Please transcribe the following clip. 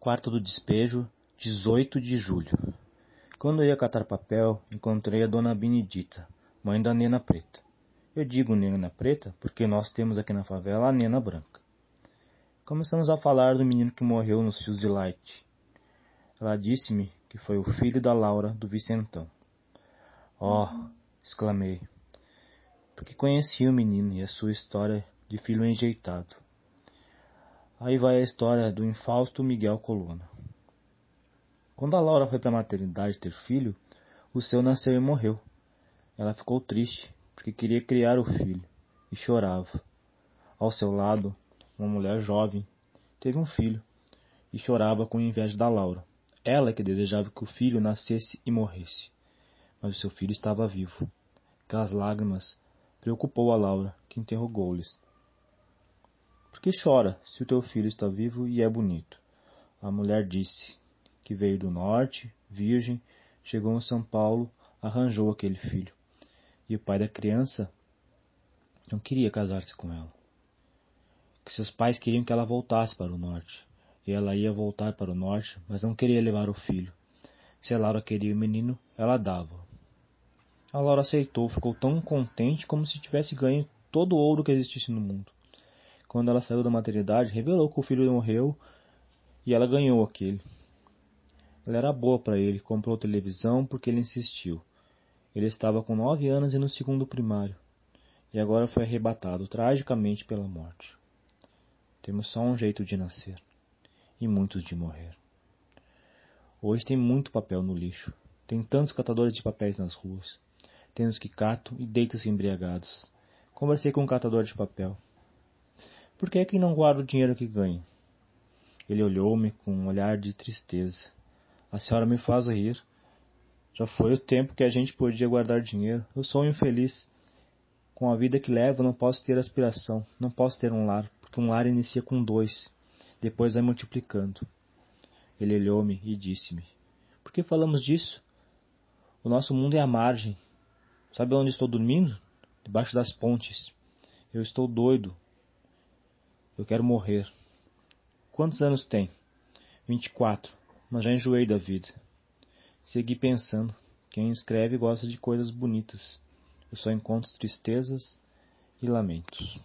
Quarto do despejo, 18 de julho. Quando ia catar papel, encontrei a dona Benedita, mãe da Nena Preta. Eu digo Nena Preta porque nós temos aqui na favela a Nena Branca. Começamos a falar do menino que morreu nos fios de light. Ela disse-me que foi o filho da Laura do Vicentão. Oh, exclamei, porque conhecia o menino e a sua história de filho enjeitado. Aí vai a história do infausto Miguel Coluna. Quando a Laura foi para a maternidade ter filho, o seu nasceu e morreu. Ela ficou triste, porque queria criar o filho, e chorava. Ao seu lado, uma mulher jovem teve um filho, e chorava com inveja da Laura. Ela que desejava que o filho nascesse e morresse. Mas o seu filho estava vivo. Aquelas lágrimas preocupou a Laura, que interrogou-lhes. Por que chora, se o teu filho está vivo e é bonito? A mulher disse que veio do norte, virgem, chegou em São Paulo, arranjou aquele filho. E o pai da criança não queria casar-se com ela. Que seus pais queriam que ela voltasse para o norte. E ela ia voltar para o norte, mas não queria levar o filho. Se a Laura queria o menino, ela dava. A Laura aceitou, ficou tão contente como se tivesse ganho todo o ouro que existisse no mundo. Quando ela saiu da maternidade, revelou que o filho morreu e ela ganhou aquele. Ela era boa para ele, comprou televisão porque ele insistiu. Ele estava com nove anos e no segundo primário, e agora foi arrebatado tragicamente pela morte. Temos só um jeito de nascer e muitos de morrer. Hoje tem muito papel no lixo. Tem tantos catadores de papéis nas ruas. Tem os que catam e deitam-se embriagados. Conversei com um catador de papel. Por que é que não guarda o dinheiro que ganha? Ele olhou-me com um olhar de tristeza. A senhora me faz rir. Já foi o tempo que a gente podia guardar dinheiro. Eu sou infeliz. Com a vida que levo, não posso ter aspiração, não posso ter um lar, porque um lar inicia com dois, depois vai multiplicando. Ele olhou-me e disse-me: Por que falamos disso? O nosso mundo é a margem. Sabe onde estou dormindo? Debaixo das pontes. Eu estou doido, eu quero morrer. Quantos anos tem? Vinte e quatro, mas já enjoei da vida. Segui pensando. Quem escreve gosta de coisas bonitas. Eu só encontro tristezas e lamentos.